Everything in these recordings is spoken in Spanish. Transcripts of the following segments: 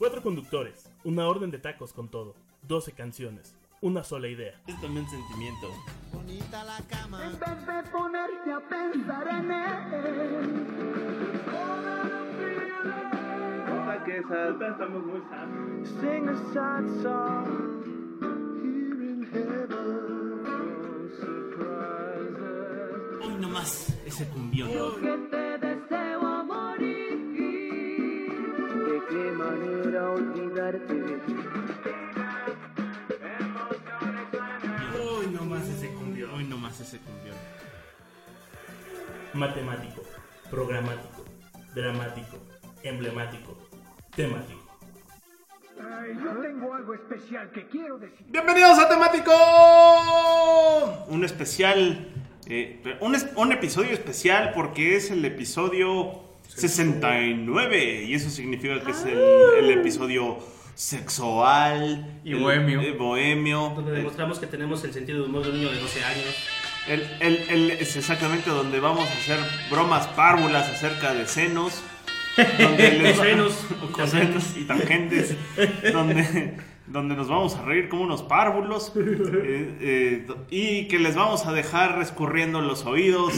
Cuatro conductores, una orden de tacos con todo, 12 canciones, una sola idea. Es también sentimiento. Bonita la cama. En vez de ponerte a pensar en él. Estamos muy sanos. Sing a sad song. Here in heaven. No surprises. Hoy nomás ese cumbión. Hoy nomás ese cumbión. Hoy nomás ese cumbión. Matemático, programático, dramático, emblemático, temático. Ay, yo tengo algo especial que quiero decir. Bienvenidos a Temático. Un especial, eh, un, es- un episodio especial porque es el episodio 69 y eso significa que es el, el episodio sexual Y el- bohemio. eh, bohemio. Donde demostramos que tenemos el sentido de humor de un niño de 12 años. El, el- el- es exactamente donde vamos a hacer bromas párvulas acerca de senos. Donde les Senos y con senos y tangentes. donde, donde nos vamos a reír como unos párvulos. eh, eh, y que les vamos a dejar escurriendo los oídos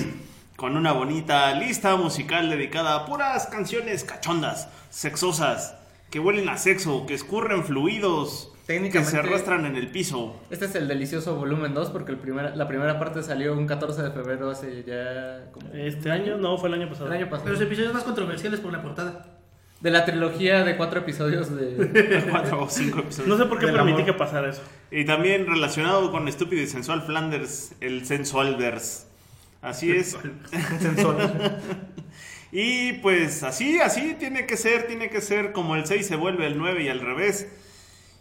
con una bonita lista musical dedicada a puras canciones cachondas, sexosas, que huelen a sexo, que escurren fluidos. Que Técnicamente- se arrastran en el piso. Este es el delicioso volumen 2 porque el primera, la primera parte salió un 14 de febrero hace ya como Este año, no, fue el año pasado. el año Pero pasado. los episodios más controversiales por la portada. De la trilogía de cuatro episodios de... Cuatro o cinco episodios. No sé por qué Del permití amor. que pasara eso. Y también relacionado con Estúpido y Sensual Flanders, el Sensualverse. Así es. y pues así, así tiene que ser, tiene que ser como el 6 se vuelve el 9 y al revés.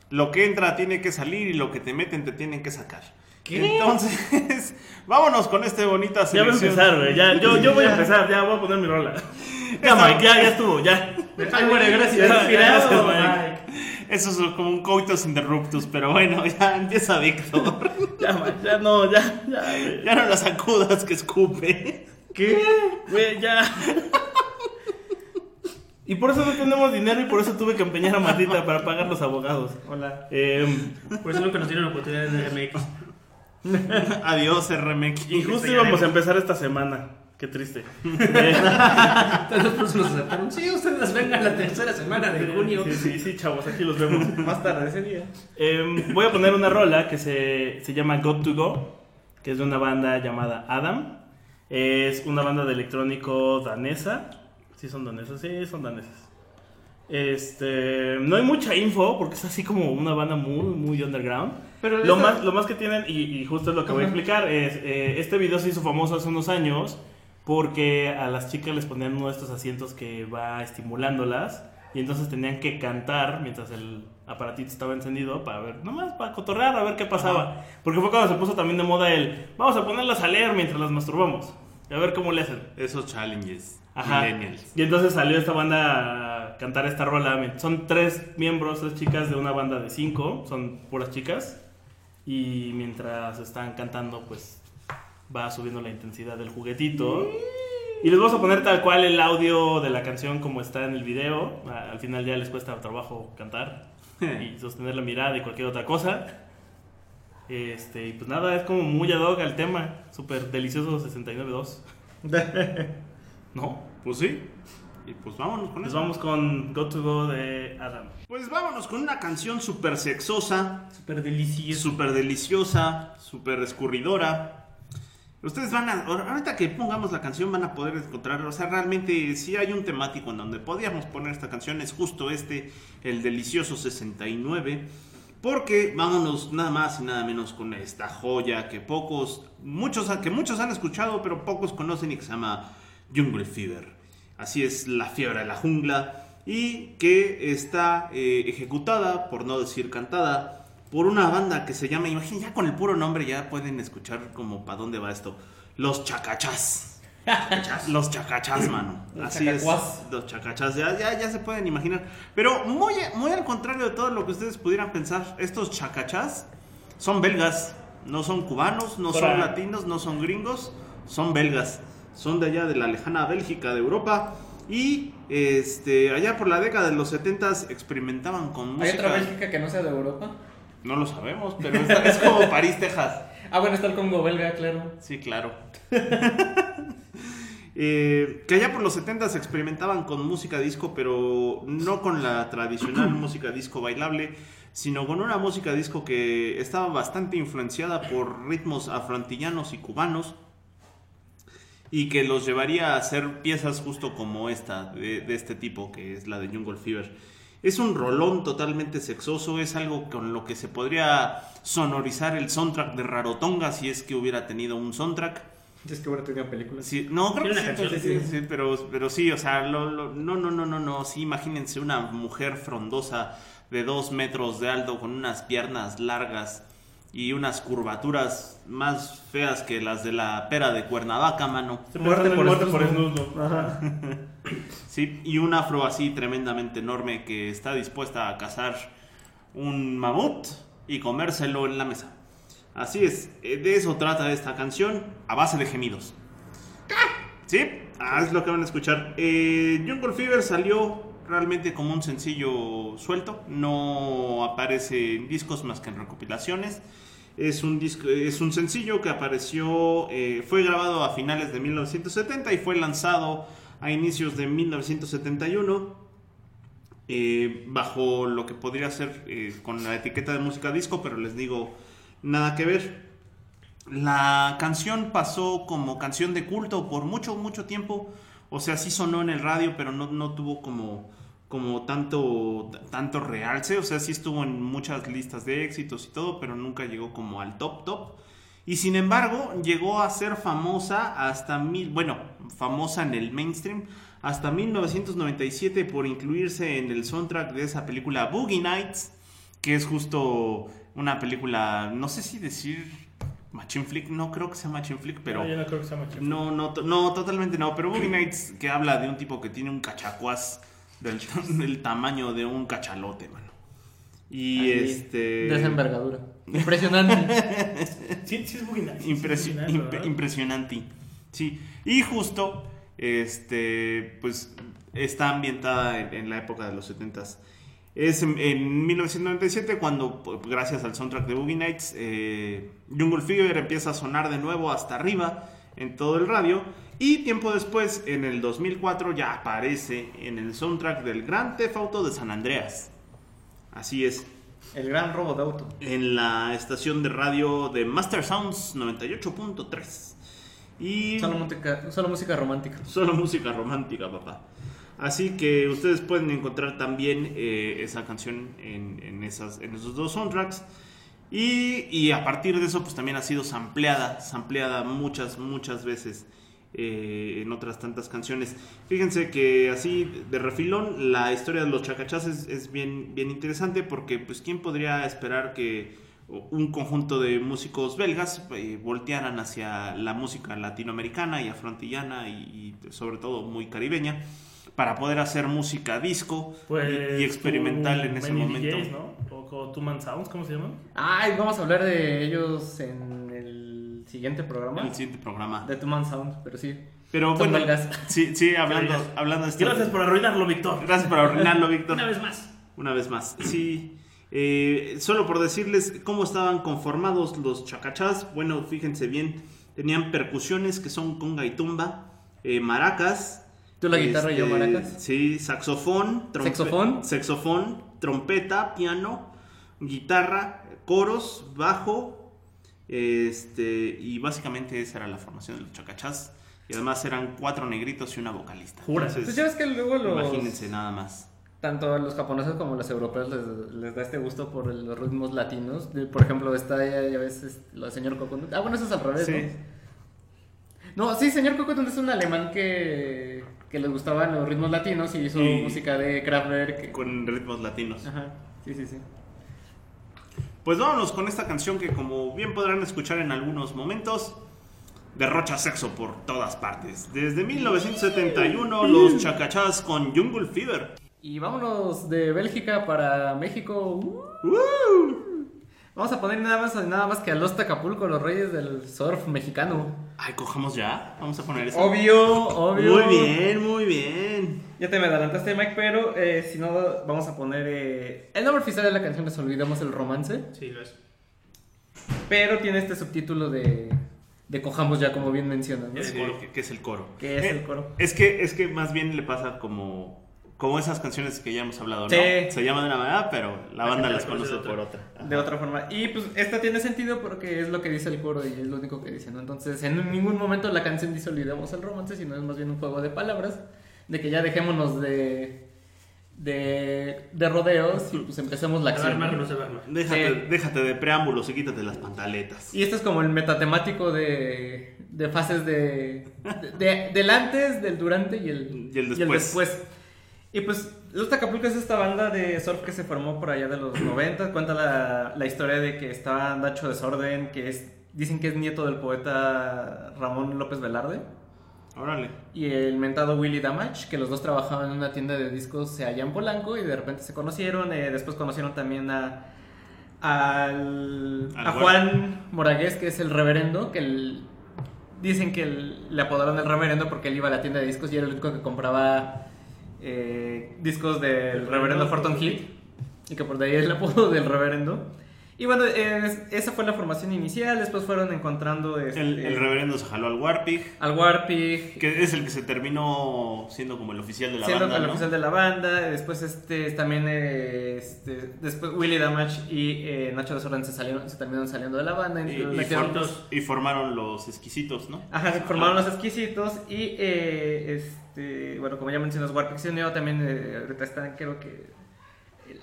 Lo que entra tiene que salir y lo que te meten te tienen que sacar. Entonces, vámonos con esta bonita Ya voy a selección. empezar, güey. Ya, yo, yo voy a empezar, ya voy a poner mi rola. Ya, Mike, ya, ya estuvo, ya. Ay, muere, gracias. Inspirado, Mike. Mike. Eso es como un coitus interruptus, pero bueno, ya empieza Víctor. Ya, Mike, ya no, ya, ya, ya no la sacudas que escupe. ¿Qué? Güey, ya. Y por eso no tenemos dinero y por eso tuve que empeñar a Matita para pagar los abogados. Hola. Eh, Por eso nunca nos dieron la oportunidad en el MX. Adiós, RMX. y justo íbamos a empezar esta semana. Qué triste. Entonces por eso nos aceptaron. Sí, ustedes vengan la tercera semana de junio. Sí, sí, sí, chavos, aquí los vemos. Más tarde ese día. Eh, voy a poner una rola que se, se llama Got to Go, que es de una banda llamada Adam. Es una banda de electrónico danesa. Sí, son danesas, sí, son danesas. Este, no hay mucha info porque es así como una banda muy, muy underground. Pero lo, más, lo más que tienen, y, y justo es lo que voy a explicar, es eh, este video se hizo famoso hace unos años porque a las chicas les ponían uno de estos asientos que va estimulándolas y entonces tenían que cantar mientras el aparatito estaba encendido para ver, nomás para cotorrear, a ver qué pasaba. Porque fue cuando se puso también de moda el, vamos a ponerlas a leer mientras las masturbamos, a ver cómo le hacen. Esos challenges. Ajá. Millennials. Y entonces salió esta banda a cantar esta rola. Son tres miembros, tres chicas de una banda de cinco. Son puras chicas. Y mientras están cantando, pues va subiendo la intensidad del juguetito. Y les vamos a poner tal cual el audio de la canción como está en el video. Al final ya les cuesta trabajo cantar y sostener la mirada y cualquier otra cosa. Este, y pues nada, es como muy ad hoc al tema. Súper delicioso 69.2. ¿No? Pues sí. Y pues vámonos con Pues eso. vamos con Go to Go de Adam. Pues vámonos con una canción súper sexosa, Súper delicioso. súper deliciosa, súper escurridora. Ustedes van a, ahorita que pongamos la canción van a poder encontrar, o sea, realmente si hay un temático en donde podíamos poner esta canción, es justo este, el delicioso 69. Porque vámonos nada más y nada menos con esta joya que pocos, muchos, que muchos han escuchado, pero pocos conocen y que se llama Jungle Fever. Así es la fiebre de la jungla y que está eh, ejecutada, por no decir cantada, por una banda que se llama, imaginen, ya con el puro nombre ya pueden escuchar como para dónde va esto. Los Los Chacachás, mano. Los Así es. Los Chacachás, ya, ya, ya se pueden imaginar. Pero muy, muy al contrario de todo lo que ustedes pudieran pensar, estos Chacachás son belgas, no son cubanos, no son latinos, no son gringos, son belgas. Son de allá de la lejana Bélgica de Europa Y este, allá por la década de los 70 experimentaban con ¿Hay música. otra Bélgica que no sea de Europa? No lo sabemos, pero es, es como París, Texas. Ah, bueno, está el Congo belga, claro. Sí, claro. Eh, que allá por los 70 se experimentaban con música disco, pero no con la tradicional música disco bailable, sino con una música disco que estaba bastante influenciada por ritmos afroantillanos y cubanos y que los llevaría a hacer piezas justo como esta, de, de este tipo, que es la de Jungle Fever. Es un rolón totalmente sexoso, es algo con lo que se podría sonorizar el soundtrack de Rarotonga si es que hubiera tenido un soundtrack. Es que tenía películas. Sí, no, creo que sí, una sí, canción, sí, sí, pero, pero sí, o sea, lo- lo- no, no, no, no, no, sí, imagínense una mujer frondosa de dos metros de alto con unas piernas largas y unas curvaturas más feas que las de la pera de Cuernavaca, mano. Estoy Muerte por muerte por snusno. snusno. Ajá. Sí, y un afro así tremendamente enorme que está dispuesta a cazar un mamut y comérselo en la mesa. Así es, eh, de eso trata esta canción a base de gemidos. ¿Sí? Ah, es lo que van a escuchar. Eh, Jungle Fever salió realmente como un sencillo suelto, no aparece en discos más que en recopilaciones. Es un, disco, es un sencillo que apareció, eh, fue grabado a finales de 1970 y fue lanzado a inicios de 1971 eh, bajo lo que podría ser eh, con la etiqueta de música disco, pero les digo, nada que ver. La canción pasó como canción de culto por mucho, mucho tiempo. O sea, sí sonó en el radio, pero no, no tuvo como, como tanto, tanto realce. O sea, sí estuvo en muchas listas de éxitos y todo, pero nunca llegó como al top, top. Y sin embargo, llegó a ser famosa hasta mil, bueno, famosa en el mainstream hasta 1997 por incluirse en el soundtrack de esa película Boogie Nights, que es justo una película, no sé si decir Machine Flick, no creo que sea Machine Flick, pero No, yo no creo que sea macho. no, no, no, totalmente no, pero Boogie Nights que habla de un tipo que tiene un cachacuás del, del tamaño de un cachalote, mano. Y Ahí, este... De esa envergadura. Impresionante. Sí, sí es imp- ¿verdad? impresionante. Sí. Y justo, este, pues, está ambientada en, en la época de los 70s. Es en, en 1997 cuando, pues, gracias al soundtrack de Boogie Nights, eh, Jungle Fever empieza a sonar de nuevo hasta arriba en todo el radio. Y tiempo después, en el 2004, ya aparece en el soundtrack del Gran Theft Auto de San Andreas. Así es El gran robo de auto. en la estación de radio de Master Sounds 98.3. Y Solo música, solo música romántica. solo música romántica, papá. Así que ustedes pueden encontrar también eh, esa canción en, en esas, en esos dos soundtracks. Y, y a partir de eso, pues también ha sido sampleada, sampleada muchas, muchas veces eh, en otras tantas canciones. Fíjense que así de refilón, la historia de los chacachás es, es bien, bien interesante porque, pues, ¿quién podría esperar que un conjunto de músicos belgas eh, voltearan hacia la música latinoamericana y afrontillana y, y sobre todo muy caribeña? Para poder hacer música disco y- Pues, y, experimental en ese Many momento. DJs, ¿no? O, o Two Man Sounds, ¿cómo se llaman? Ay, vamos a hablar de ellos en siguiente programa. El siguiente programa. De Two Man Sound, pero sí. Pero Son bueno, belgas. sí, sí, hablando, hablando de esto. Gracias por arruinarlo, Víctor. Gracias por arruinarlo, Víctor. Una vez más. Una vez más. Sí. eh, solo por decirles cómo estaban conformados los chacachás. Bueno, fíjense bien. Tenían percusiones que son conga y tumba. eh, maracas. Tú la guitarra y yo este, maracas. Sí, saxofón. trompe- ¿Saxofón? Saxofón, trompeta, piano, guitarra, coros, bajo. Este, y básicamente esa era la formación de los chacachás. Y además eran cuatro negritos y una vocalista. Jura. Pues ya ves que luego los. Imagínense nada más. Tanto a los japoneses como a los europeos les, les da este gusto por el- los ritmos latinos. Por ejemplo, está ya, ya ves es- la señor Coconut. Ah, bueno, eso es al revés, Sí. ¿no? No, sí, señor Coconut es un alemán que, que le gustaban los ritmos latinos y hizo Y- música de Kraftwerk. Con ritmos latinos. Ajá, sí, sí, sí. Pues vámonos con esta canción que como bien podrán escuchar en algunos momentos, derrocha sexo por todas partes. Desde 1971 los chacachás con Jungle Fever. Y vámonos de Bélgica para México. Uh. Vamos a poner nada más, nada más que a los Acapulco, los reyes del surf mexicano. Ay, cojamos ya. Vamos a poner eso. Obvio, obvio. Muy bien, muy bien. Ya te me adelantaste, Mike, pero eh, si no, vamos a poner. eh, El nombre oficial de la canción es Olvidamos el Romance, Sí, lo es. pero tiene este subtítulo de, de Cojamos ya, como bien mencionan. ¿no? Sí, que, que es el coro. Que es Eh, el coro. Es que, es que más bien le pasa como, como esas canciones que ya hemos hablado, ¿no? Sí. Se llaman de una manera, pero la La banda las conoce por otra. otra. De otra forma. Y pues esta tiene sentido porque es lo que dice el coro y es lo único que dice, ¿no? Entonces, en ningún momento la canción dice olvidemos el romance, sino es más bien un juego de palabras, de que ya dejémonos de, de, de rodeos y pues empecemos la acción. armar ¿no? no se va. Déjate, Sí. déjate de preámbulos y quítate las pantaletas. Y esto es como el metatemático de, de fases de, de- de- del antes, del durante y el, Y el después. después. Y pues Los Acapulco es esta banda de surf que se formó por allá de los 90. Cuenta la, la historia de que está Nacho Desorden, que es, dicen que es nieto del poeta Ramón López Velarde. Órale. Y el mentado Willy Damage, que los dos trabajaban en una tienda de discos allá en Polanco y de repente se conocieron. eh, después conocieron también a, al, Al a. Juan Moragués, que es el reverendo, que el- dicen que el- le apodaron el reverendo porque él iba a la tienda de discos y era el único que compraba eh, discos del reverendo Forton Hill. Y que por de ahí es el apodo del reverendo. Y bueno, es- esa fue la formación inicial. Después fueron encontrando este, El, el reverendo se jaló al Warpig, al Warpig, que es el que se terminó siendo como el oficial de la siendo banda, el ¿no? oficial de la banda. Después este también eh, este, después Willy Damage y eh, Nacho Desorden se salieron, se terminaron saliendo de la banda. Y, y y formaron los exquisitos, ¿no? Ajá, formaron los exquisitos y eh, este bueno como ya mencionas Warpig se unió también eh, ahorita están creo que el-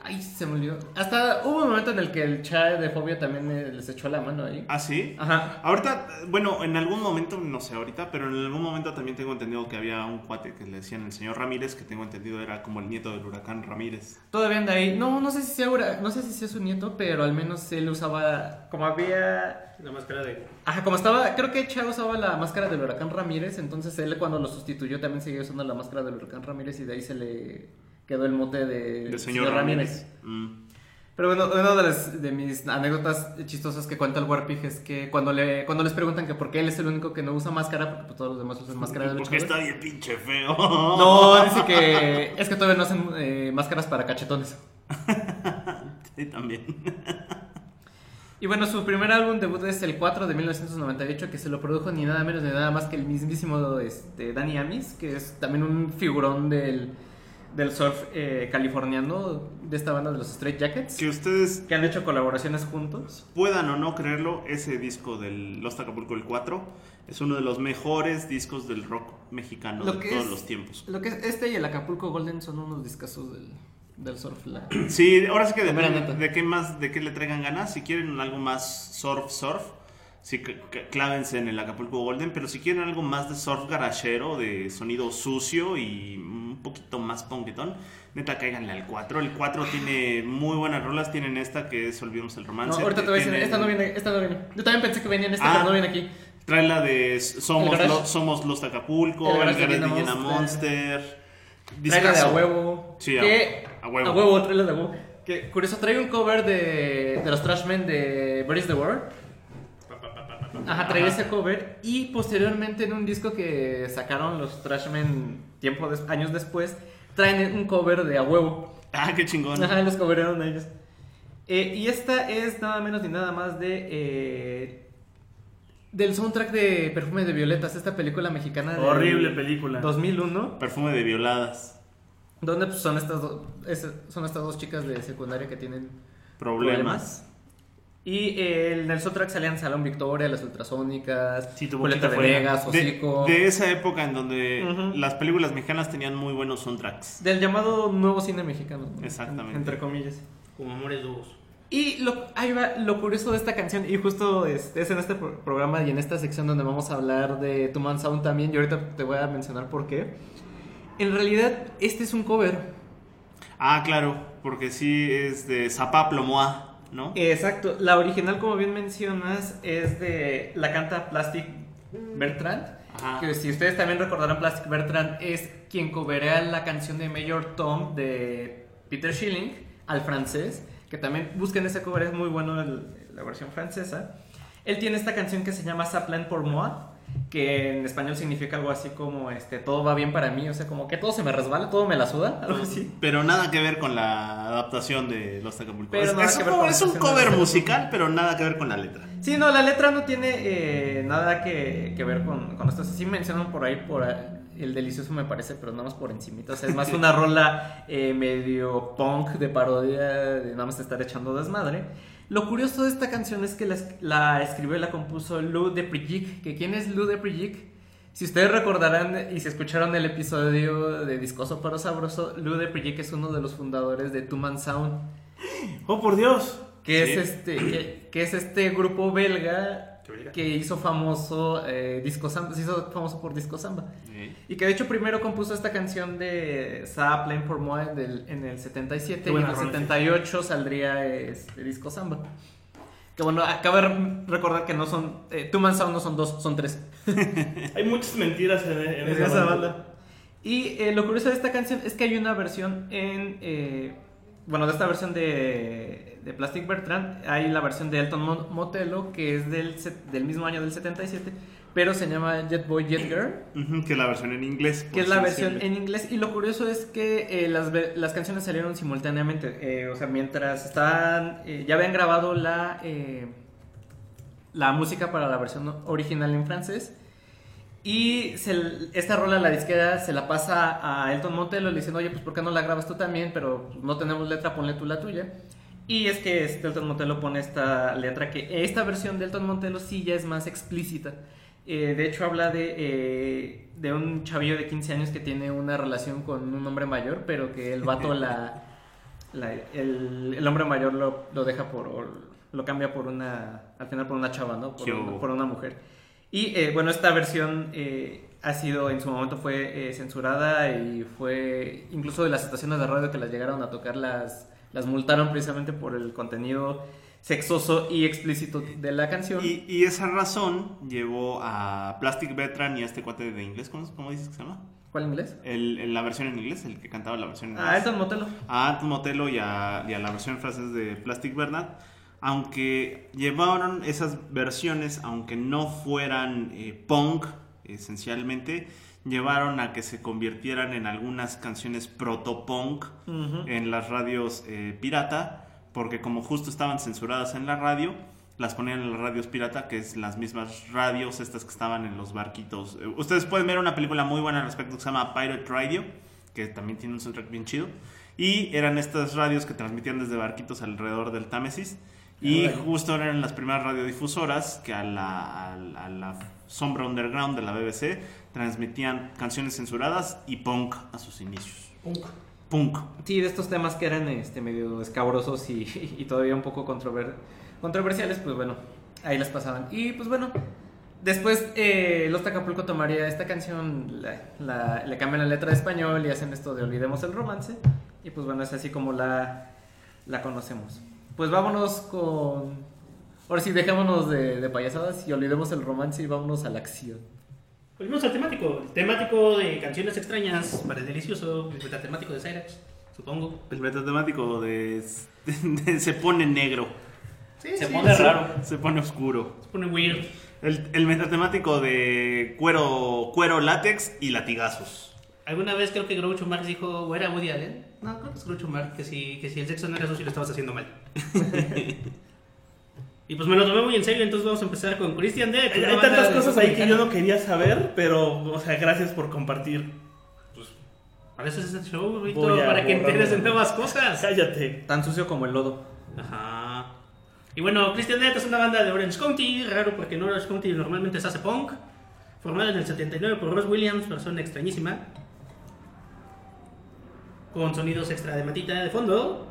Ay, se me olvidó. Hasta hubo un momento en el que el chat de Fobia también les echó la mano ahí. ¿Ah, sí? Ajá. Ahorita, bueno, en algún momento, no sé ahorita, pero en algún momento también tengo entendido que había un cuate que le decían el señor Ramírez, que tengo entendido era como el nieto del huracán Ramírez. Todavía anda ahí. No, no sé si sea, no sé si sea su nieto, pero al menos él usaba como había La máscara de. Ajá, como estaba, creo que Cha usaba la máscara del huracán Ramírez, entonces él cuando lo sustituyó también seguía usando la máscara del huracán Ramírez y de ahí se le quedó el mote de, Del señor Ramírez. Mm. Pero bueno, una de, las- de mis anécdotas chistosas que cuenta el Warpig es que cuando, le, cuando les preguntan que por qué él es el único que no usa máscara, porque pues, todos los demás usan máscara de Porque está bien pinche feo. No, dice que es que todavía no hacen eh, máscaras para cachetones. Sí, también. Y bueno, su primer álbum debut es el 4 de 1998, que se lo produjo ni nada menos ni nada más que el mismísimo este, Danny Amis, que es también un figurón del, del surf eh, californiano, de esta banda de los Straight Jackets, Que ustedes que han hecho colaboraciones juntos. puedan o no creerlo, ese disco del Lost Acapulco el 4 es uno de los mejores discos del rock mexicano Lo de que todos es- los tiempos. Lo que es este y el Acapulco Golden son unos discazos del, del surf. la- Sí, ahora sí que depende de qué más, de qué le traigan ganas. Si quieren algo más surf, surf, sí, clávense en el Acapulco Golden. Pero si quieren algo más de surf garachero, de sonido sucio y un poquito más ponquetón, neta cáiganle al 4. El 4 tiene muy buenas rolas. Tienen esta que es Olvidemos el No, Romance. ahorita te voy a decir, esta no viene, esta no viene. Yo también pensé que venía en esta, Ah. pero no viene aquí. Trae la de Somos. Lo- Somos Los Acapulco, El El garage de Monster. Monster. Trae la de a huevo. Sí, a- que, a huevo. A huevo, trae la de a huevo. Que curioso, trae un cover de, de los Trashmen de Where is the World. Ajá, trae ese cover. Y posteriormente en un disco que sacaron los Trashmen tiempo des- años después, traen un cover de a huevo. Ah, qué chingón. Ajá, los coveraron ellos. Eh, y esta es nada menos ni nada más de. eh, del soundtrack de Perfume de Violetas, esta película mexicana. del Horrible película. 2001. Perfume de violadas. Donde pues, son, estas do- es- son estas dos chicas de secundaria que tienen Problemas. Y eh, en el soundtrack salían Salón Victoria, Las Ultrasónicas, Sí, fuera. Venegas, De, Hocico. de esa época en donde las películas mexicanas tenían muy buenos soundtracks. Del llamado nuevo cine mexicano. ¿no? Exactamente. Entre comillas. Como amores dúos. Y lo, ahí va, lo curioso de esta canción, y justo este, es en este pro- programa y en esta sección donde vamos a hablar de Tu Man Sound también, y ahorita te voy a mencionar por qué. En realidad, este es un cover. Ah, claro, porque sí es de Zapaplo Moa, ¿no? Exacto, la original, como bien mencionas, es de la canta Plastic Bertrand. Ajá. Que si ustedes también recordarán, Plastic Bertrand es quien coverea la canción de Mayor Tom de Peter Schilling al francés. que también busquen ese cover, es muy bueno el- la versión francesa. Él tiene esta canción que se llama Saplan pour moi, que en español significa algo así como este todo va bien para mí, o sea, como que todo se me resbala, todo me la suda, algo así. Pero nada que ver con la adaptación de Los Acapulco. Es, es un cover- es un musical, pero nada que ver con la letra. Sí, no, la letra no tiene eh, nada que, que ver con, con esto. Sí mencionan por ahí por el delicioso me parece, pero nada más por encimita. O sea, es más una rola eh, medio punk de parodia de nada más estar echando desmadre. Lo curioso de esta canción es que la, es- la escribió y la compuso Lou de Prigic. ¿Que ¿Quién es Lou de Prigic? Si ustedes recordarán y si escucharon el episodio de Discoso pero Sabroso, Lou de Prigic es uno de los fundadores de Two Man Sound Oh, por Dios. que Sí. es este que, que es este grupo belga que hizo famoso eh, Disco Samba, se hizo famoso por Disco Samba. Y que de hecho primero compuso esta canción de Ça Plain pour moi del- en el 77 Qué y en el rola, 78 saldría este Disco Samba. Que bueno, acaba de recordar que no son eh, Two Man Sound no son dos, son tres. Hay muchas mentiras en, en En esa banda. Y eh, lo curioso de esta canción es que hay una versión en. Bueno, de esta versión de, de Plastic Bertrand, hay la versión de Elton Mo- Motello, que es del, del mismo año del 77, pero se llama Jet Boy Jet Girl, que es la versión en inglés. que es la versión en inglés. Y lo curioso es que eh, las, las canciones salieron simultáneamente. eh, o sea, mientras estaban. eh, ya habían grabado la. eh, la música para la versión original en francés. Y se- esta rola, la disquera, se la pasa a Elton Motello, le dicen, oye, pues ¿por qué no la grabas tú también? Pero pues, no tenemos letra, ponle tú la tuya. Y es que este Elton Motello pone esta letra que esta versión de Elton Motello sí ya es más explícita. Eh, de hecho habla de, eh, de un chavillo de 15 años que tiene una relación con un hombre mayor, pero que el vato la... la- el, el hombre mayor lo, lo deja por... lo cambia por una... al final por una chava, ¿no? Una, por una mujer. Y eh, bueno, esta versión eh, ha sido, en su momento fue eh, censurada y fue, incluso de las estaciones de radio que las llegaron a tocar, las, las multaron precisamente por el contenido sexoso y explícito de la canción. Y, y esa razón llevó a Plastic Veteran y a este cuate de inglés, ¿cómo, cómo dices que se llama? ¿Cuál inglés? El, el- la versión en inglés, el que cantaba la versión en Ah, inglés. Elton Motello. a Anton Motello y a, y a la versión francesa de Plastic Bernard, aunque llevaron esas versiones, aunque no fueran eh, punk esencialmente, llevaron a que se convirtieran en algunas canciones proto-punk en las radios eh, pirata, porque como justo estaban censuradas en la radio, las ponían en las radios pirata, que es las mismas radios estas que estaban en los barquitos. Eh, Ustedes pueden ver una película muy buena al respecto que se llama Pirate Radio, que también tiene un soundtrack bien chido. Y eran estas radios que transmitían desde barquitos alrededor del Támesis. Y justo eran las primeras radiodifusoras que a la, a la- a la sombra underground de la BBC transmitían canciones censuradas y punk a sus inicios. Punk. Punk. Sí, de estos temas que eran este, medio escabrosos y, y todavía un poco controver- controversiales, pues bueno, ahí las pasaban. Y pues bueno, después eh, Los Acapulco tomaría esta canción, la- la- le cambian la letra de español y hacen esto de Olvidemos el romance. Y pues bueno, es así como la, la conocemos. Pues vámonos con... Ahora sí, dejémonos de, de payasadas y olvidemos el romance y vámonos a la acción. Volvemos al temático. El temático de canciones extrañas para el delicioso. El metatemático de Cyrax, supongo. El metatemático de, de- se pone negro, Sí, Se sí, pone sí. raro. se pone oscuro. Se pone weird. El, el metatemático de cuero, cuero látex y latigazos. Alguna vez creo que Groucho Marx dijo, o era Woody Allen. No, creo que es Groucho Marx, que si, que si el sexo no era sucio lo estabas haciendo mal. y pues me lo tomé muy en serio, entonces vamos a empezar con Christian Dead. Hay, tantas cosas ahí que yo no quería saber, pero, o sea, gracias por compartir. Para eso es este show, a para que enteres de nuevas cosas. Cállate. Tan sucio como el lodo. Ajá. Y bueno, Christian Death es una banda de Orange County, raro porque en Orange County normalmente se hace punk. Formada en el 79 por Ross Williams, persona extrañísima. Con sonidos extra de matita de fondo.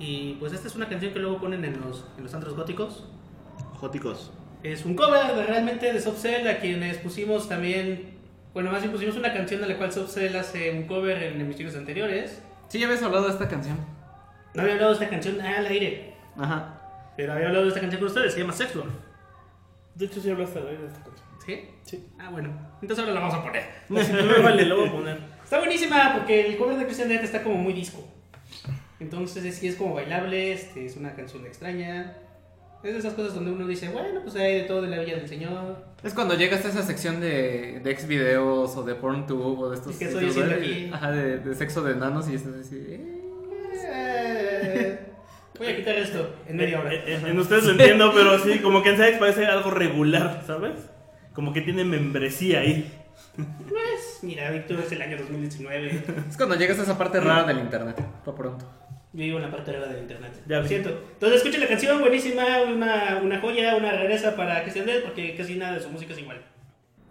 Y pues esta es una canción que luego ponen en los, en los antros góticos. Jóticos. Es un cover de- realmente de Soft Cell, a quienes pusimos también. Bueno, más bien pusimos una canción de la cual Soft Cell hace un cover en emisiones anteriores. Sí, ya habías hablado de esta canción. No había hablado de esta canción al aire, Ajá. pero había hablado de esta canción con ustedes, se llama Sex Dwarf. De hecho, sí hablaste de esta canción. ¿Sí? Sí. Ah, bueno. Entonces ahora la vamos a poner. Si no me vale, lo voy a poner. Está buenísima porque el cover de Christian Death está como muy disco. Entonces sí es como bailable, este, es una canción extraña. Es de esas cosas donde uno dice, bueno, pues hay de todo de la Villa del Señor. Es cuando llegas a esa sección de, de ex videos o de PornTube o de estos. ¿Y qué estoy sitios, aquí? Ajá, de, de sexo de enanos y estás así. eh. Eh, Voy a quitar esto en media hora. Eh, eh, En ustedes lo entiendo, pero sí, como que en Sex parece algo regular, ¿sabes? Como que tiene membresía ahí. Pues, mira, Víctor, es el año 2019. Es cuando llegas a esa parte rara del internet. Por pronto. Yo vivo en la parte rara del internet. Ya Lo siento. Entonces, escuchen la canción, buenísima, una, una joya, una rareza para Christian Dead, porque casi nada de su música es igual.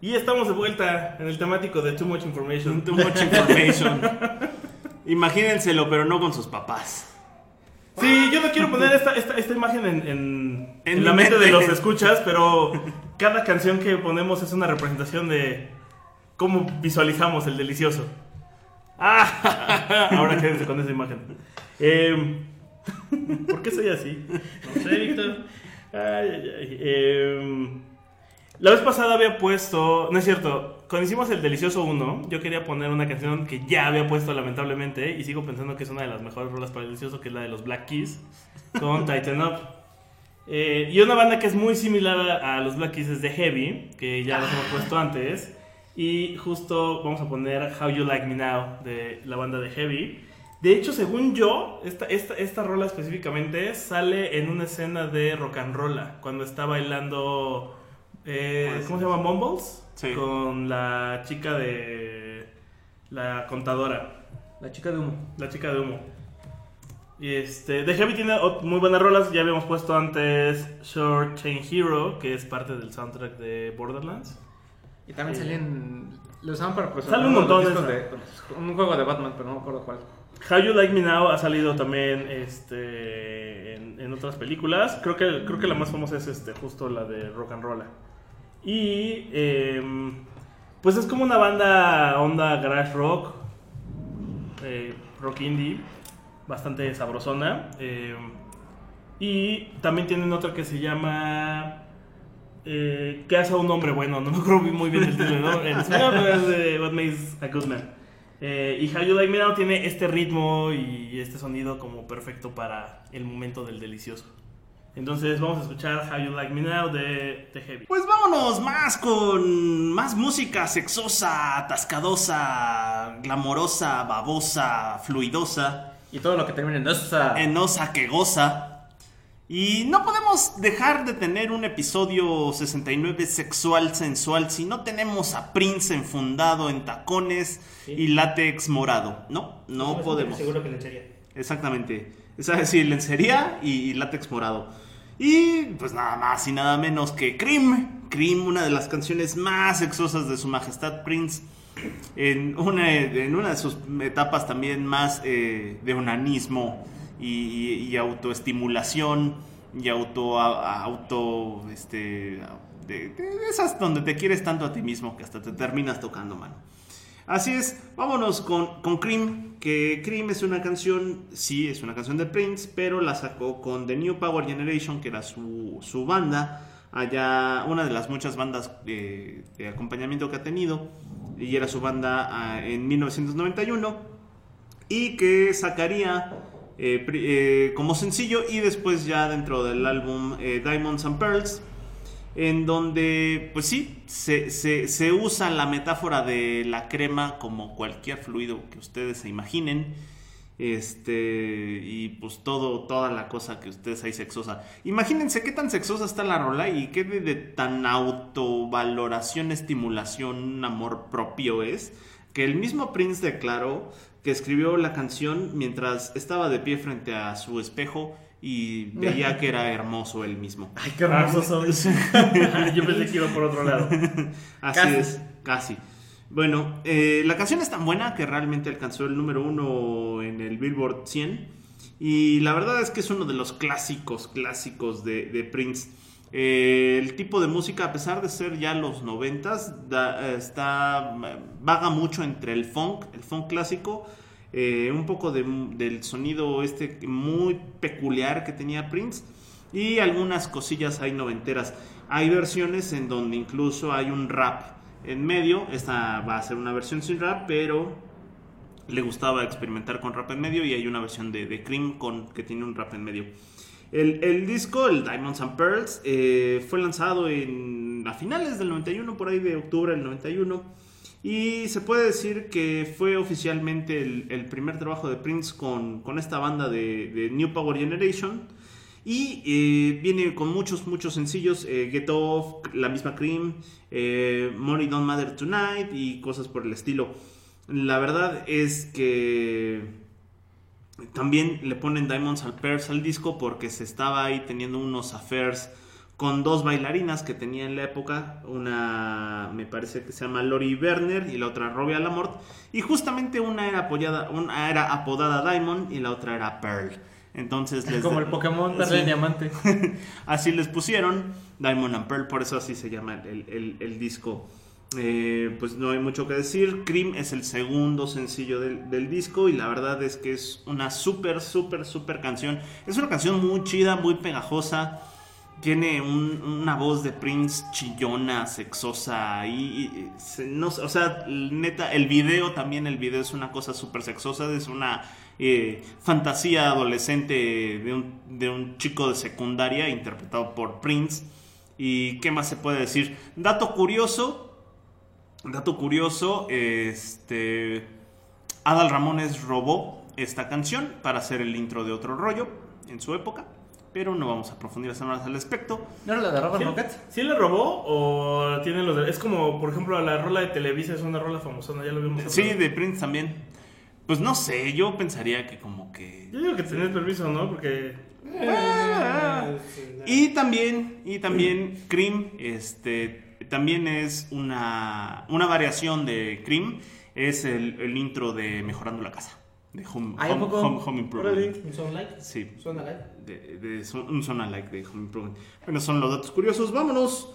Y estamos de vuelta en el temático de Too Much Information. Too much information. Imagínenselo, pero no con sus papás. Sí, yo no quiero poner esta, esta, esta imagen en, en- En en la mente. de los escuchas, pero cada canción que ponemos es una representación de cómo visualizamos el delicioso. Ah, ahora quédense con esa imagen. Eh, ¿Por qué soy así? No sé, Víctor. Ay, ay, ay. Eh, la vez pasada había puesto, no es cierto, cuando hicimos el Delicioso 1, yo quería poner una canción que ya había puesto lamentablemente y sigo pensando que es una de las mejores rolas para el Delicioso, que es la de los Black Keys, con Tighten Up. Eh, y una banda que es muy similar a, a los Black Keys es The Heavy, que ya los hemos puesto antes. Y justo vamos a poner How You Like Me Now de la banda de Heavy. De hecho, según yo, esta, esta, esta rola específicamente sale en una escena de rock and roll cuando está bailando. eh, ¿Cómo se llama? Mumbles. Sí. Con la chica de. La contadora. La chica de humo. La chica de humo. Y este, The Heavy tiene muy buenas rolas. Ya habíamos puesto antes Short Chain Hero, que es parte del soundtrack de Borderlands. Y también salían. Lo usaban para pues, Sale un montón de de. Un juego de Batman, pero no me acuerdo cuál. How You Like Me Now ha salido también este, en, en otras películas. Creo que, creo que la más famosa es este, justo la de Rock and Roll. Y em, pues es como una banda onda garage rock, eh, rock indie, bastante sabrosona. em, y también tienen otra que se llama... Eh, ¿Qué hace a un hombre bueno? No me acuerdo muy bien el título, ¿no? En español pero es de What Makes a Good Man. Eh, y How You Like Me Now tiene este ritmo y este sonido como perfecto para el momento del delicioso. Entonces vamos a escuchar How You Like Me Now de, de Heavy. Pues vámonos más con más música sexosa, atascadosa, glamorosa, babosa, fluidosa, Y todo lo que termina en esa. enosa que goza. Y no podemos dejar de tener un episodio 69 sexual sensual si no tenemos a Prince enfundado en tacones y látex morado. No, no podemos. Seguro que le sería. Exactamente. Es decir, lencería y, y látex morado. Y pues nada más y nada menos que Cream. Cream, una de las canciones más sexosas de su majestad Prince. En una, en una de sus etapas también más eh, de onanismo y- y autoestimulación y auto, auto este, esas donde te quieres tanto a ti mismo que hasta te terminas tocando mano. Así es, vámonos con, con Cream, que Cream es una canción, sí, es una canción de Prince, pero la sacó con The New Power Generation, que era su, su banda, allá, una de las muchas bandas de, de acompañamiento que ha tenido, y era su banda ah, en 1991, y que sacaría eh, eh, como sencillo y después ya dentro del álbum eh, Diamonds and Pearls, en donde, pues sí, se, se- se usa la metáfora de la crema como cualquier fluido que ustedes se imaginen. Este, y pues todo, toda la cosa que ustedes hay sexosa. Imagínense qué tan sexosa está la rola y qué de, de tan autovaloración, estimulación, amor propio es. Que el mismo Prince declaró que escribió la canción mientras estaba de pie frente a su espejo y veía que era hermoso él mismo. Ay, qué Ah, hermoso soy. Yo pensé que iba por otro lado. Así Casi. es, casi. Bueno, eh, la canción es tan buena que realmente alcanzó el número uno en el Billboard 100. Y la verdad es que es uno de los clásicos, clásicos de, de Prince. Eh, el tipo de música, a pesar de ser ya los noventas, da- está vaga mucho entre el funk, el funk clásico, eh, un poco de- del sonido este muy peculiar que tenía Prince y algunas cosillas hay noventeras. Hay versiones en donde incluso hay un rap en medio. Esta va a ser una versión sin rap, pero le gustaba experimentar con rap en medio y hay una versión de, de Cream con, que tiene un rap en medio. El, el disco, el Diamonds and Pearls, eh, fue lanzado en, a finales del 91, por ahí de octubre del 91. Y se puede decir que fue oficialmente el, el primer trabajo de Prince con, con esta banda de, New Power Generation. Y eh, viene con muchos, muchos sencillos. eh, Get Off, la misma Cream, eh, Money Don't Matter Tonight y cosas por el estilo. La verdad es que también le ponen Diamonds al Pearls al disco porque se estaba ahí teniendo unos affairs con dos bailarinas que tenía en la época. Una me parece que se llama Lori Werner y la otra Robbie Alamort. Y justamente una era, apoyada, una era apodada Diamond y la otra era Pearl. Entonces les Como el Pokémon y Sí. Diamante. así les pusieron Diamond and Pearl, por eso así se llama el, el- el disco. Eh, pues no hay mucho que decir. Cream es el segundo sencillo del, disco y la verdad es que es una súper, súper, súper canción. Es una canción muy chida, muy pegajosa. Tiene un- una voz de Prince chillona, sexosa y, no, o sea, neta, el video también, el video es una cosa súper sexosa, es una eh, fantasía adolescente de un, de un chico de secundaria interpretado por Prince. ¿Y qué más se puede decir? Dato curioso, dato curioso, este, Adal Ramones robó esta canción para hacer el intro de otro rollo en su época, pero no vamos a profundizar más al respecto. ¿No era la de Robert ¿Sí, Rocket? ¿Sí le robó o tienen los de- Es como, por ejemplo, la rola de Televisa es una rola famosona, ya lo vimos. Sí, hablado. de Prince también. Pues no sé, yo pensaría que como que... Yo digo que tenés permiso, ¿no? Porque... Ah. Y también, y también Cream, este, también es una, una variación de Cream, es el, el intro de Mejorando la Casa, de Home, ¿Hay un Home- poco? Home- Home Improvement. ¿Un son like? Sí, ¿Suena like? de, de- son- un son alike de Home Improvement. Bueno, son los datos curiosos. Vámonos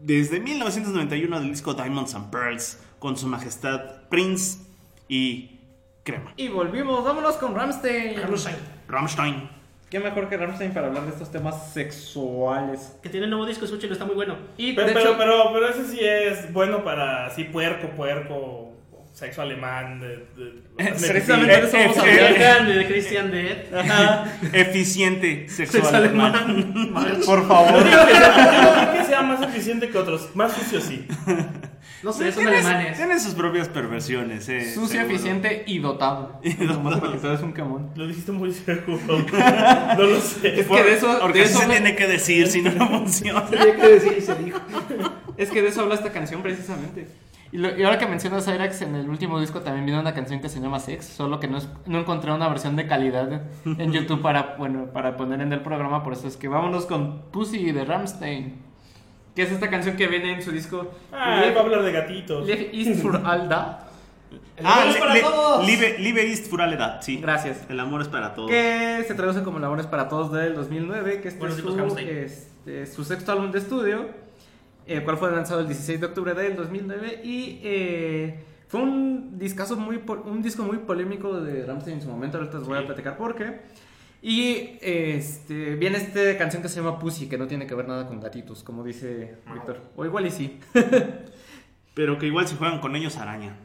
desde 1991 del disco Diamonds and Pearls con su majestad Prince y Crema. Y volvimos, vámonos con Ramstein. Rammstein. Rammstein. ¿Qué mejor que Ramstein para hablar de estos temas sexuales? Que tiene un nuevo disco, escúchelo, está muy bueno. Y Pero, de pero, hecho, pero, pero ese sí es bueno para así puerco, puerco, sexo alemán. De, de- Precisamente de eso vamos a El hablar. de Christian Dead. Eficiente sexual Sexo alemán. alemán. Por favor. que sea más eficiente que otros, más sucio sí. No sé, son Tiene- alemanes. Tiene sus propias perversiones. Eh, Sucio, seguro. eficiente y dotado. Nomás porque sabes un camón. Lo dijiste muy seguro. No lo sé. Es que de eso, Porque de eso se me- tiene que decir, si no, no funciona. Tenía que decir y se dijo. Es que de eso habla esta canción precisamente. Y, lo- y ahora que mencionas a Irax, en el último disco también viene una canción que se llama Sex, solo que no, es- no encontré una versión de calidad en YouTube para, bueno, para poner en el programa, por eso es que vámonos con Pussy de Ramstein, que es esta canción que viene en su disco Ah, él va a hablar de gatitos. Live Ist für all da. El Ah, amor es para todos. Liebe, Liebe ist für alle da, sí. Gracias. El amor es para todos. Que se traduce como Labores para Todos del 2009, que este Buenos es su, Rammstein. este, su sexto álbum de estudio, el cual fue lanzado el 16 de octubre del 2009 y eh, fue un discazo muy un disco muy polémico de Rammstein en su momento, ahorita les voy a platicar por qué. Y este, viene esta canción que se llama Pussy, que no tiene que ver nada con gatitos, como dice Víctor. O igual y sí. Pero que igual si juegan con ellos arañan.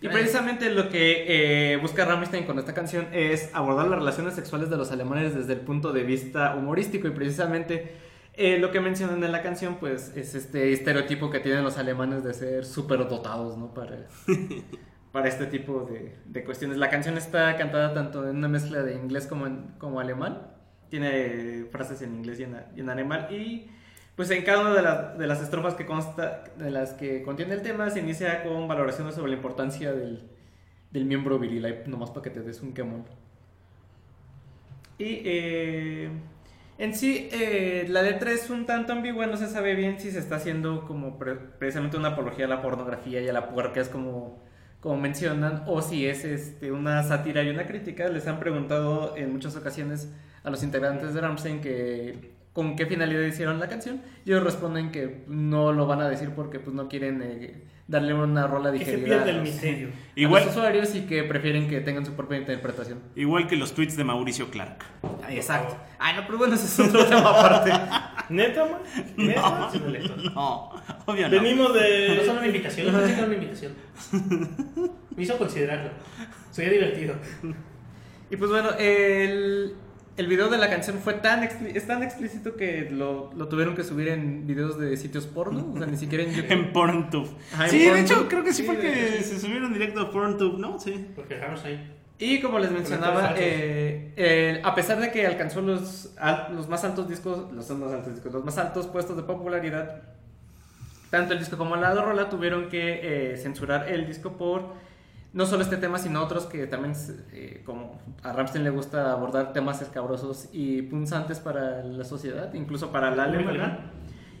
Y precisamente lo que eh, busca Rammstein con esta canción es abordar las relaciones sexuales de los alemanes desde el punto de vista humorístico y precisamente eh, lo que mencionan en la canción pues es este estereotipo que tienen los alemanes de ser súper dotados, ¿no? Para, para este tipo de, de cuestiones. La canción está cantada tanto en una mezcla de inglés como, en, como alemán. Tiene frases en inglés y en, alemán y pues en cada una de, las- de las estrofas que consta, de las que contiene el tema, se inicia con valoraciones sobre la importancia del, del miembro viril, ahí nomás para que te des un quemón. Y eh, en sí, eh, la letra es un tanto ambigua, no se sabe bien si se está haciendo como pre- precisamente una apología a la pornografía y a la puerca, como, como mencionan, o si es este, una sátira y una crítica. Les han preguntado en muchas ocasiones a los integrantes de Ramstein que con qué finalidad hicieron la canción ellos responden que no lo van a decir porque pues no quieren eh, darle una rola Que se digerida pierde a el los- misterio. a Igual, los usuarios y que prefieren que tengan su propia interpretación. igual que los tweets de Mauricio Clark. Exacto. Ay, no, pero bueno, ese es otro tema aparte. ¿Neta, man? ¿Neta? Sí, boletos. No, obvio no. Venimos No de... son una invitación, que era una invitación. Me hizo considerarlo. Sería divertido. Y pues bueno, el, el video de la canción fue tan expli- es tan explícito que lo, lo tuvieron que subir en videos de sitios porno, o sea, ni siquiera en YouTube. En PornTube. En sí, de hecho, creo que sí, Sí, porque de se subieron directo a PornTube, ¿no? Sí. Porque dejamos ahí. Y como les mencionaba, eh, eh, a pesar de que alcanzó los, los más altos discos, los más altos discos, los más altos puestos de popularidad, tanto el disco como la rola tuvieron que eh, censurar el disco por no solo este tema, sino otros que también, eh, como a Ramstein le gusta abordar temas escabrosos y punzantes para la sociedad, incluso para la alemana.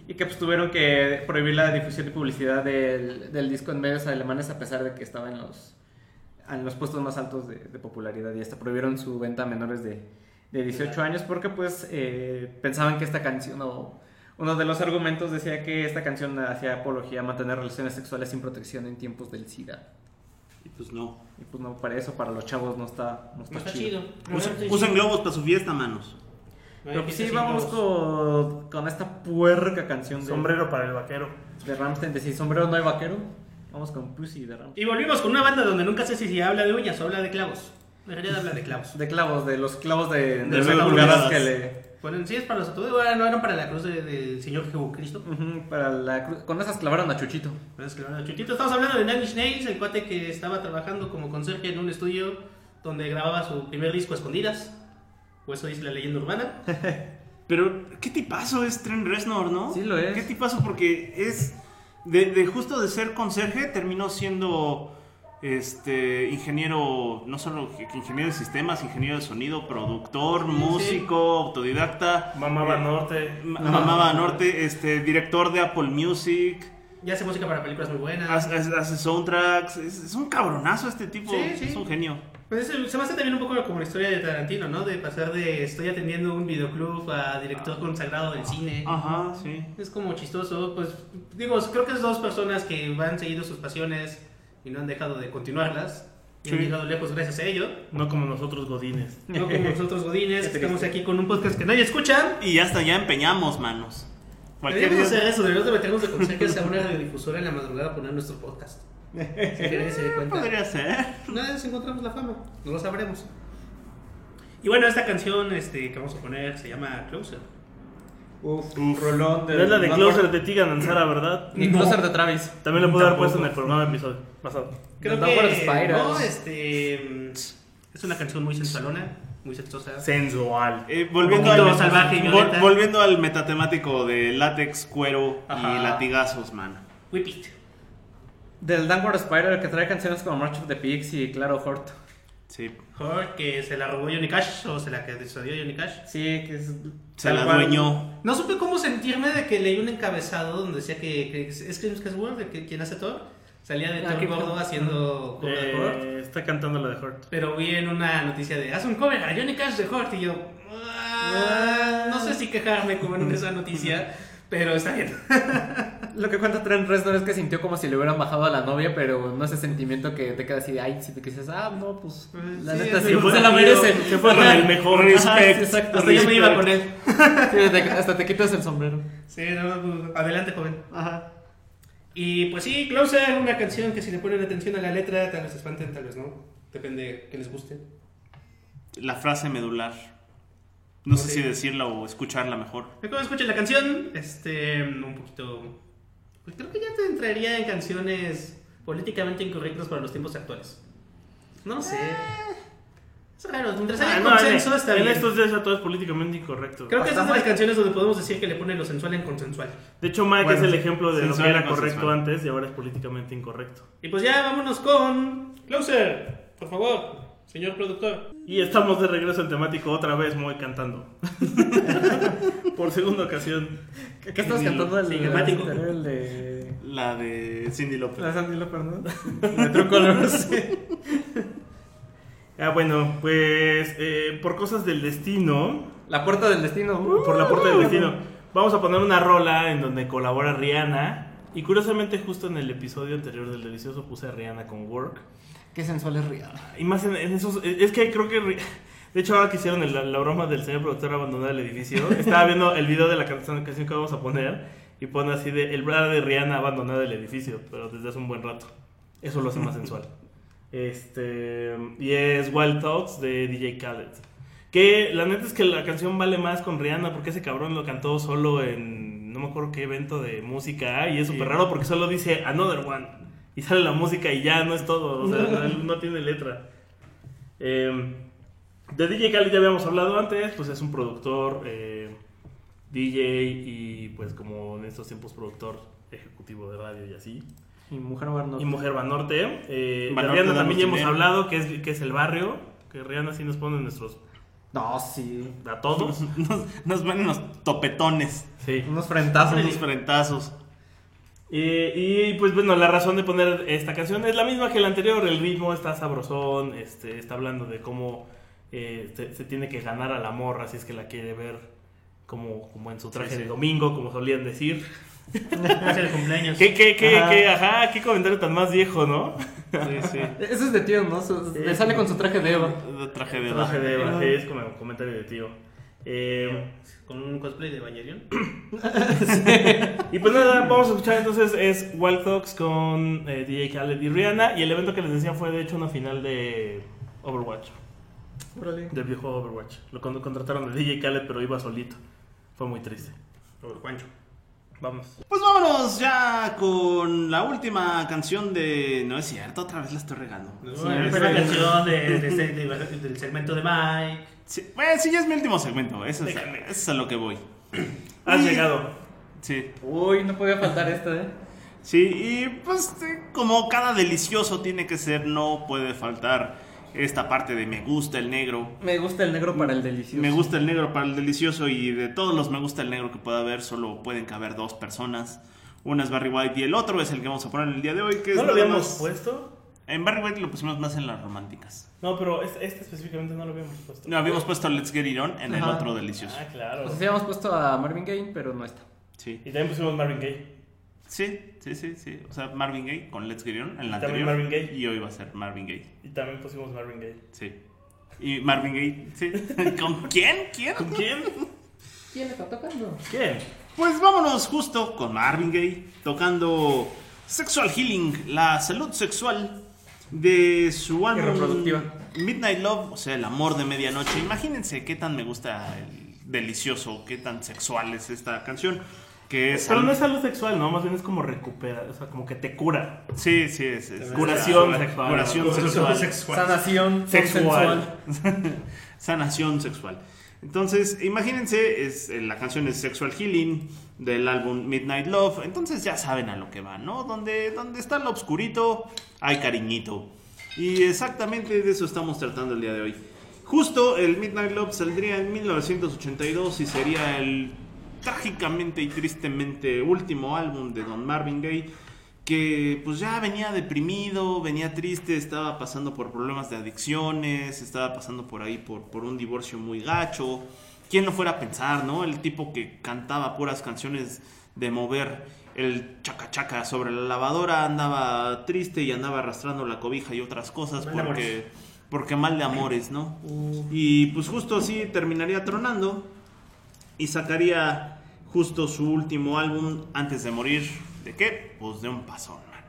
Y que pues tuvieron que prohibir la difusión y publicidad del, del disco en medios alemanes a pesar de que estaba en los, en los puestos más altos de, de popularidad y hasta prohibieron su venta a menores de, de 18 años porque pues eh, pensaban que esta canción o uno de los argumentos decía que esta canción hacía apología a mantener relaciones sexuales sin protección en tiempos del SIDA. Y pues no. Y pues no, para eso, para los chavos no está, no está, No está chido. chido. No globos para su fiesta, manos. Pero pues sí, vamos con, con esta puerca canción de, Sombrero para el vaquero. de Rammstein de si sombrero no hay vaquero. Vamos con Pussy de Rammstein. Y volvimos con una banda donde nunca sé si se habla de uñas o habla de clavos. En realidad habla de clavos. De clavos, de los clavos de, de, De pulgadas que le... Bueno, sí es para los autores, no eran para la cruz de- del Señor Jesucristo. Para la cruz- Con esas clavaron a Chuchito. Pero es que, bueno, Chuchito, estamos hablando de Nine Nails, el cuate que estaba trabajando como conserje en un estudio donde grababa su primer disco a escondidas. O eso dice la leyenda urbana. Pero, ¿qué tipazo es Trent Reznor, no? Sí, lo es. ¿Qué tipazo? Porque es. De, de justo de ser conserje, terminó siendo. Este. Ingeniero. No solo ingeniero de sistemas, ingeniero de sonido, productor, músico, autodidacta. Mamaba eh, Norte. ma- Mamaba Norte, este. Director de Apple Music. Ya hace música para películas muy buenas. Hace, soundtracks. Es, es un cabronazo este tipo. Sí, sí. Es un genio. Pues es- se me hace también un poco como la historia de Tarantino, ¿no? De pasar de estoy atendiendo un videoclub a director consagrado del cine. Ajá, sí. Es como chistoso, pues digo, creo que es dos personas que han seguido sus pasiones y no han dejado de continuarlas. Y han Sí. llegado lejos gracias a ello. No como nosotros godines. No como nosotros godines, estamos aquí con un podcast que nadie escucha. Y hasta ya empeñamos, manos. Deberíamos hacer eso, deberíamos de meternos de consejeros a una radiodifusora en la madrugada a poner nuestro podcast. Si que nadie se dé cuenta. Podría ser. Una vez encontramos la fama, no lo sabremos. Y bueno, esta canción este, que vamos a poner se llama Closer. Uf, rolón No es la de Closer de Tigan Ansara, ¿verdad? Ni Closer de Travis. También lo pude haber puesto en el programa episodio pasado. Creo The que no, este, mm, es una canción muy sensualona, muy sexosa. Sensual. Eh, volviendo, al, salvaje y vol- volviendo al metatemático de látex, cuero Ajá. y latigazos, man. Whip It. Del Downward Spiral que trae canciones como March of the Pigs y Claro Hort. Sí. Hurt, que se la robó Johnny Cash o se la que dio Johnny Cash. Sí, que es. Se la cual. dueñó. No supe cómo sentirme de que leí un encabezado donde decía que, que es Chris Hemsworth, de que quien hace Thor, salía de Ah, gordo haciendo cover de. Eh, está cantando la de Hurt. Pero vi en una noticia de haz un cover a Johnny Cash de Hurt y yo "Ah, no sé si quejarme con esa noticia, pero está bien. Lo que cuenta Trent Reznor es que sintió como si le hubieran bajado a la novia, pero no ese sentimiento que te queda así de ay, si te dices, ah, no, pues la Sí, neta es sí, muy se la merece. Se fue con el mejor Ajá, respect. sí, exacto. Hasta yo me iba con él. Sí, te- hasta te quitas el sombrero. Sí, no, pues, adelante, joven. Ajá. Y pues sí, Closer, una canción que si le ponen atención a la letra, tal vez se espanten, tal vez no. Depende que les guste. La frase medular. No sé si decirla o escucharla mejor. Cuando escuchen la canción, este, un poquito... Pues creo que ya te entraría en canciones políticamente incorrectas para los tiempos actuales. No sé. Es raro, mientras haya Ah, no, consenso en, está en bien. estos días ya todo es políticamente incorrecto. Creo que estas son las canciones donde podemos decir que le ponen lo sensual en consensual. De hecho, Mike Bueno, es el ejemplo de lo que sensual era y correcto consensual. antes y ahora es políticamente incorrecto. Y pues ya vámonos con Closer, por favor, señor productor. Y estamos de regreso en temático otra vez, muy cantando. Por segunda ocasión. ¿Qué, qué estás cantando? El, sí, el, temático. el de. La de Cindy La López. Sandy Lauper, ¿no? De True Colors. Ah, bueno, pues eh, por cosas del destino, La puerta del destino. Uh. por la puerta del destino, vamos a poner una rola en donde colabora Rihanna. Y curiosamente, justo en el episodio anterior del Delicioso puse a Rihanna con Work. Qué sensual es Rihanna. Y más en, en esos. Es que creo que. De hecho, ahora que hicieron el- la, broma del señor productor abandonado el edificio, estaba viendo el video de la canción, canción que vamos a poner y pone así de el brother de Rihanna abandonado el edificio, pero desde hace un buen rato. Eso lo hace más sensual. Este, y es Wild Thoughts de DJ Khaled. Que la neta es que la canción vale más con Rihanna porque ese cabrón lo cantó solo en no me acuerdo qué evento de música hay, y es súper raro porque solo dice Another One y sale la música y ya no es todo, o sea, él no tiene letra. Eh, de DJ Khaled ya habíamos hablado antes, pues es un productor, eh, DJ y pues como en estos tiempos productor ejecutivo de radio y así. Y Mujer Barno. Y Mujer Banorte. Eh, de Banorte Rihanna también ya hemos dinero. hablado, que es, que es el barrio, que Rihanna sí nos pone nuestros... No, sí. a todos. Nos, nos ven unos topetones, Sí. Unos frentazos. unos frentazos. Eh, y pues bueno, la razón de poner esta canción es la misma que la anterior. El ritmo está sabrosón, este, está hablando de cómo eh, se, se tiene que ganar a la morra si es que la quiere ver como, como en su traje Sí, sí. de domingo, como solían decir. Es el cumpleaños. ¿Qué, qué, qué, Ajá. qué, ajá, qué comentario tan más viejo, ¿no? Sí, sí. Ese es de tío, ¿no? Su- Le sale con su traje de Eva. Traje de Traje de Eva, sí, es como un comentario de tío. Eh, Con un cosplay de Evangelion. Y pues nada, vamos a escuchar entonces es Wild Thoughts con eh, DJ Khaled y Rihanna. Y el evento que les decía fue de hecho una final de Overwatch, Órale. del viejo Overwatch. Lo con- contrataron de DJ Khaled, pero iba solito. Fue muy triste. Por Juancho. Vamos. Pues vámonos ya con la última canción de... No es cierto, otra vez la estoy regando. No, Sí, es la canción de, de de- del segmento de Mike. Sí, bueno, sí, ya es mi último segmento. Eso es, eso es a lo que voy. Has Y- llegado. Sí. Uy, no podía faltar esto, ¿eh? Sí, y pues como cada delicioso tiene que ser, no puede faltar esta parte de me gusta el negro. Me gusta el negro para el delicioso. Me gusta el negro para el delicioso y de todos los me gusta el negro que pueda haber, solo pueden caber dos personas. Una es Barry White y el otro es el que vamos a poner el día de hoy, que es ¿No lo habíamos más- puesto? En Barry White lo pusimos más en las románticas. No, pero este, este específicamente no lo habíamos puesto. No, habíamos puesto Let's Get It On en el Ajá. otro delicioso. Ah, claro. O sea, habíamos puesto a Marvin Gaye, pero no está. Sí. Y también pusimos Marvin Gaye. Sí, sí, sí, sí. O sea, Marvin Gaye con Let's Get It On en la También anterior. Marvin Gaye. Y hoy va a ser Marvin Gaye. Y también pusimos Marvin Gaye. Sí. Y Marvin Gaye, sí. ¿Con quién? ¿Quién? ¿Con quién? ¿Quién le está tocando? ¿Quién? Pues vámonos justo con Marvin Gaye tocando Sexual Healing, la salud sexual de su álbum reproductiva. Midnight Love, o sea, el amor de medianoche. Imagínense qué tan me gusta el delicioso, qué tan sexual es esta canción. Que es Pero al- no es salud sexual, ¿no? Más bien es como recuperar, o sea, como que te cura. Sí, sí, es, es- Curación sexual. Curación sexual. Sanación Sexual. Sanación sexual. Entonces, imagínense, es, eh, la canción es Sexual Healing del álbum Midnight Love. Entonces ya saben a lo que va, ¿no? Donde, donde está lo oscurito, hay cariñito. Y exactamente de eso estamos tratando el día de hoy. Justo el Midnight Love saldría en 1982 y sería el trágicamente y tristemente último álbum de Don Marvin Gaye que pues ya venía deprimido, venía triste, estaba pasando por problemas de adicciones, estaba pasando por ahí por, por un divorcio muy gacho. ¿Quién no fuera a pensar, no? El tipo que cantaba puras canciones de mover el chaca chaca sobre la lavadora andaba triste y andaba arrastrando la cobija y otras cosas Mal porque, porque mal de amores, ¿no? Y pues justo así terminaría tronando y sacaría justo su último álbum antes de morir. ¿De qué? Pues de un pasón, mano.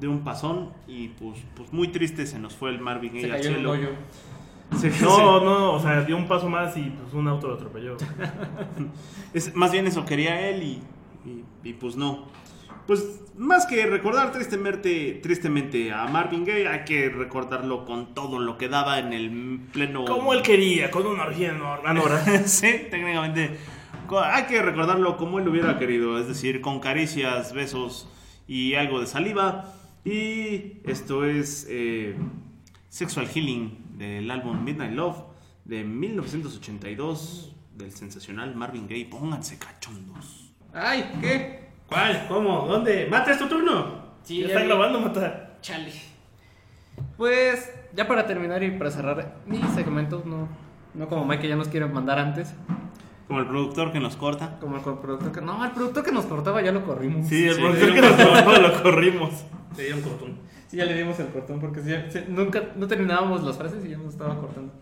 De un pasón y pues, pues muy triste se nos fue el Marvin Se Gaye al cayó cielo. hoyo. Se- No, no, o sea, dio un paso más y pues un auto lo atropelló. Es, más bien eso quería él y, y- y, pues no. Pues más que recordar tristemente, tristemente a Marvin Gaye, hay que recordarlo con todo lo que daba en el pleno... Como él quería, con una orgía enorme. Sí, técnicamente. Hay que recordarlo como él hubiera querido, es decir, con caricias, besos y algo de saliva. Y esto es eh, Sexual Healing del álbum Midnight Love de 1982 del sensacional Marvin Gaye. Pónganse cachondos. Ay, ¿qué? ¿Cuál? ¿Cómo? ¿Dónde? ¡Mata, es tu turno! Sí, ya está vi. grabando, Mata. Chale. Pues, ya para terminar y para cerrar mi segmento, no, no como Mike que ya nos quiere mandar antes, Como el productor que nos corta. como el productor que... No, el productor que nos cortaba ya lo corrimos. Sí, el Sí, productor que nos cortó lo corrimos. Le dieron cortón. Sí, ya le dimos el cortón porque sí, sí, nunca, no terminábamos las frases y ya nos estaba cortando.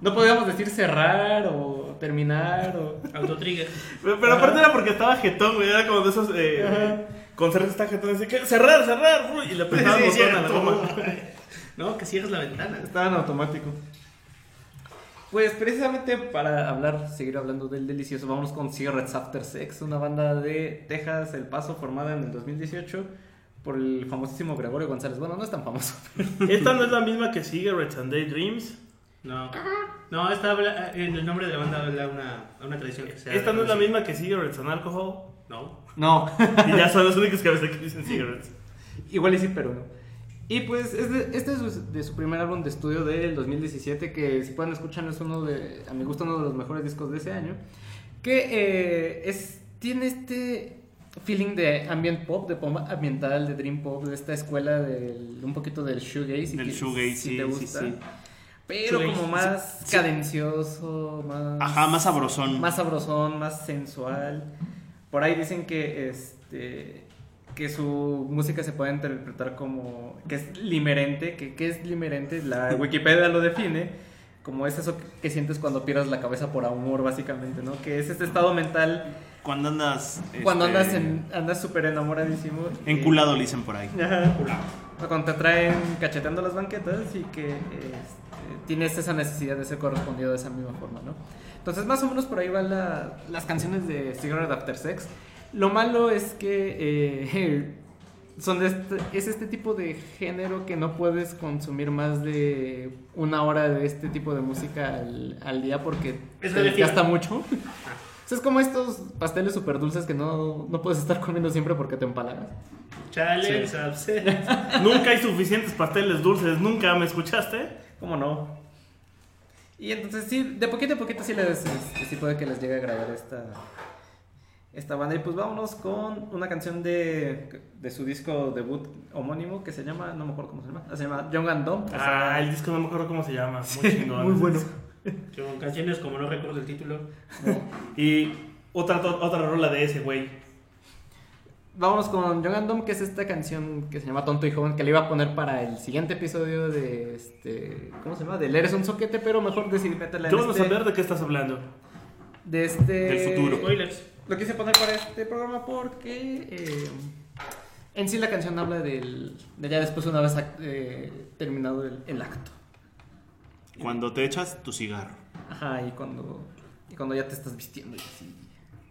No podíamos decir cerrar o terminar o... Autotrigger. Pero, pero aparte era porque estaba jetón, güey. Era como de esos. Eh, concertos está jetón. Decía que cerrar, cerrar. uy, Y le apretaba el Sí, botón a la goma. No, que cierres la ventana. Estaba en automático. Pues precisamente para hablar, seguir hablando del delicioso, vamos con Cigarettes After Sex, una banda de Texas, El Paso, formada en el 2018 por el famosísimo Gregorio González. Bueno, no es tan famoso. Esta no es la misma que Cigarettes and Daydreams. No. No, esta habla, en el nombre de la banda habla una, una tradición que se Esta no es la misma que Cigarettes and Alcohol. No. No, Y ya son los únicos que a veces que dicen Cigarettes. igual y sí, pero no. Y pues es de- este es su- de su primer álbum de estudio del 2017, que si pueden escuchar es uno de, a mi gusto, uno de los mejores discos de ese año. Que eh, es, tiene este feeling de ambient pop, de pop ambiental, de dream pop, de esta escuela del, un poquito del shoegaze. si Del que- shoegaze, si sí, te sí, gusta. sí. Pero Shoegaze. como más Sí. cadencioso, más... Ajá, más sabrosón. Más sabrosón, más sensual. Por ahí dicen que este que su música se puede interpretar como que es limerente, que, que es limerente, la Wikipedia lo define como es eso que, que sientes cuando pierdes la cabeza por amor básicamente, ¿no? Que es este estado mental Cuando andas. cuando este, andas en andas súper enamoradísimo. Enculado, le dicen por ahí. Ajá. O Cuando te traen cacheteando las banquetas y que este, tienes esa necesidad de ser correspondido de esa misma forma, ¿no? Entonces, más o menos por ahí van la- las canciones de Cigarette After Sex. Lo malo es que eh, son de este- es este tipo de género que no puedes consumir más de una hora de este tipo de música al, al día porque Es te gasta mucho. O sea, es como estos pasteles súper dulces que no, no puedes estar comiendo siempre porque te empalagas. Challenge, Sí. upset. Nunca hay suficientes pasteles dulces. Nunca me escuchaste. ¿Cómo no? Y entonces sí, de poquito a poquito sí les sí puede que les llegue a agradar esta esta banda y pues vámonos con una canción de, de su disco debut homónimo que se llama, no me acuerdo cómo se llama, se llama Young and Dumb. sea, Ah, el disco no me acuerdo cómo se llama. Muy chingón. muy bueno. Con canciones como no recuerdo el título. Y otra, otra rola de ese, güey. Vámonos con Young and Dumb, que es esta canción que se llama Tonto y Joven, que le iba a poner para el siguiente episodio de este, ¿cómo se llama? Del Eres un soquete, pero mejor decidí meterla en Yo no este, saber de qué estás hablando. de este Del futuro. Spoilers. Lo quise poner para este programa porque eh, en sí la canción habla del, de ya después una vez act- eh, terminado el, el acto. Cuando te echas tu cigarro. Ajá, y cuando, y cuando ya te estás vistiendo y así.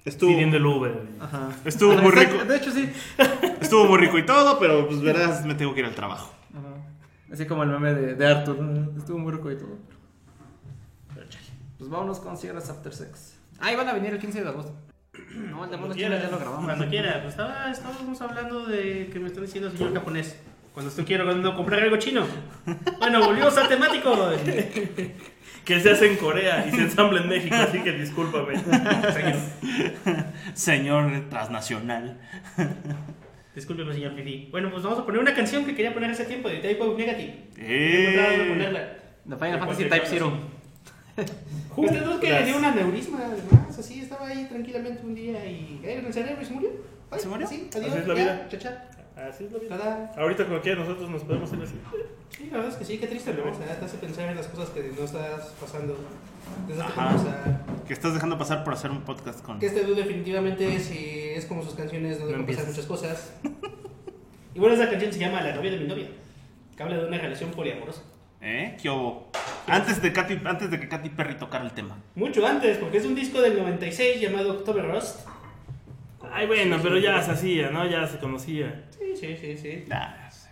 Estuvo, Pidiendo el Uber. Ajá. Estuvo Ajá, muy rico. De hecho, sí. estuvo muy rico y todo, pero pues verás, me tengo que ir al trabajo. Ajá. Así como el meme de, de Arthur. Estuvo muy rico y todo. Pero chale. Pues vámonos con Cigarettes After Sex. Ah, iban a venir el 15 de agosto. No, el de Cuando Monos quiera, Chinos ya lo grabamos. Cuando quiera. Pues estaba, estábamos hablando de que me están diciendo señor japonés. Cuando estoy quiero cuando comprar algo chino. Bueno, volvimos al temático. Que se hace en Corea y se ensambla en México, así que discúlpame. Señor. Señor transnacional. Discúlpeme, señor Fifi. Bueno, pues vamos a poner una canción que quería poner hace tiempo de Type of Negative. Eh. Ponerla. The Final Fantasy Type Zero. Justo es que le dio un aneurisma, además. Así estaba ahí tranquilamente un día y. Eh, en el cerebro y se murió. Ay, ¿Se murió? Sí, Así adiós. es la ya, vida. cha, cha. Así es la vida. Tada. Ahorita cualquiera de nosotros nos podemos hacer así. Sí, la verdad es que sí, qué triste, ¿no? O sea, te hace pensar en las cosas que no estás pasando. Ajá. Que estás dejando pasar por hacer un podcast con. que este dude definitivamente si es como sus canciones no No empieces. muchas cosas. Y bueno, esa canción se llama La novia de mi novia, que habla de una relación poliamorosa. ¿Eh? ¿Qué hubo? Antes de, Katy, antes de que Katy Perry tocara el tema. Mucho antes, porque es un disco del 96 llamado October Rust. Ay, bueno, pero ya se hacía, ¿no? Ya se conocía. Sí, sí, sí, sí.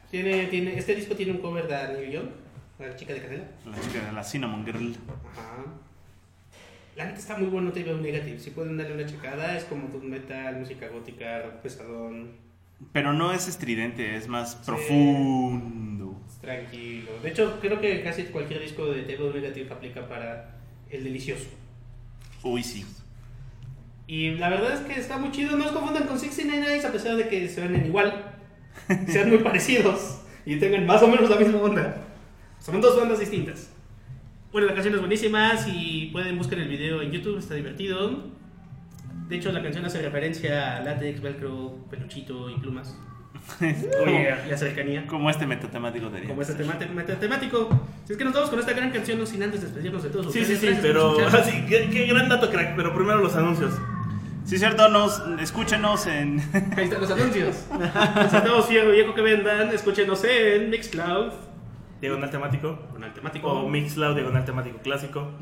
Tiene, tiene, este disco tiene un cover de New Young, la chica de Canela. la chica de la Cinnamon Girl. Ajá. La neta está muy bueno, te un Negative. Si pueden darle una checada, es como doom metal, música gótica, rock pesadón, Pero no es estridente, es más Sí. profundo. tranquilo. De hecho, creo que casi cualquier disco de Table Negative aplica para el delicioso. Uy, sí. Y la verdad es que está muy chido. No os confundan con 69 Eyes a pesar de que se ven igual, sean muy parecidos y tengan más o menos la misma onda. Son dos bandas distintas. Bueno, la canción es buenísima. Si pueden, buscar el video en YouTube, está divertido. De hecho, la canción hace referencia a látex, velcro, peluchito y plumas. Oye, la cercanía. Como este metatemático de Como este tema temático. Si es que nos vamos con esta gran canción, no sin antes despedirnos de todos Sí, sí, sí, pero así, qué, qué gran dato, crack. Pero primero los anuncios. Sí, cierto, nos, escúchenos en... Ahí están los anuncios. Necesitamos fierro viejo que vendan. Escúchenos en Mixcloud. Diagonal temático. El temático. O Mixcloud, diagonal temático clásico.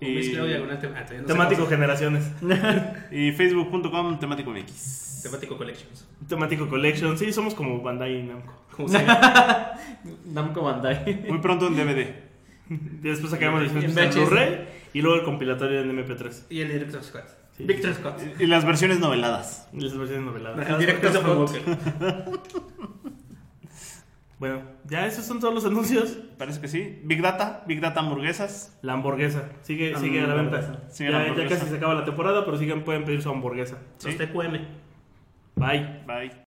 y, Mixcloud diagonal tem- ah, no Temático generaciones. y facebook.com temático MX. Temático Collections. Temático Collection. Sí, somos como Bandai Namco. Como sea. Namco Bandai. Muy pronto en DVD. Después sacamos el. Blu-ray y luego el compilatorio en MP3. y el Director Scott. Sí. Victor Scott. Y las versiones noveladas. Las versiones noveladas. Scott. Scott. Bueno, ya esos son todos los anuncios. Parece que sí. Big Data, Big Data hamburguesas. La hamburguesa. Sigue, La sigue a la venta. Sigue la ya, casi se acaba la temporada, pero siguen pueden pedir su hamburguesa. Sí. Los TQM. Bye. Bye.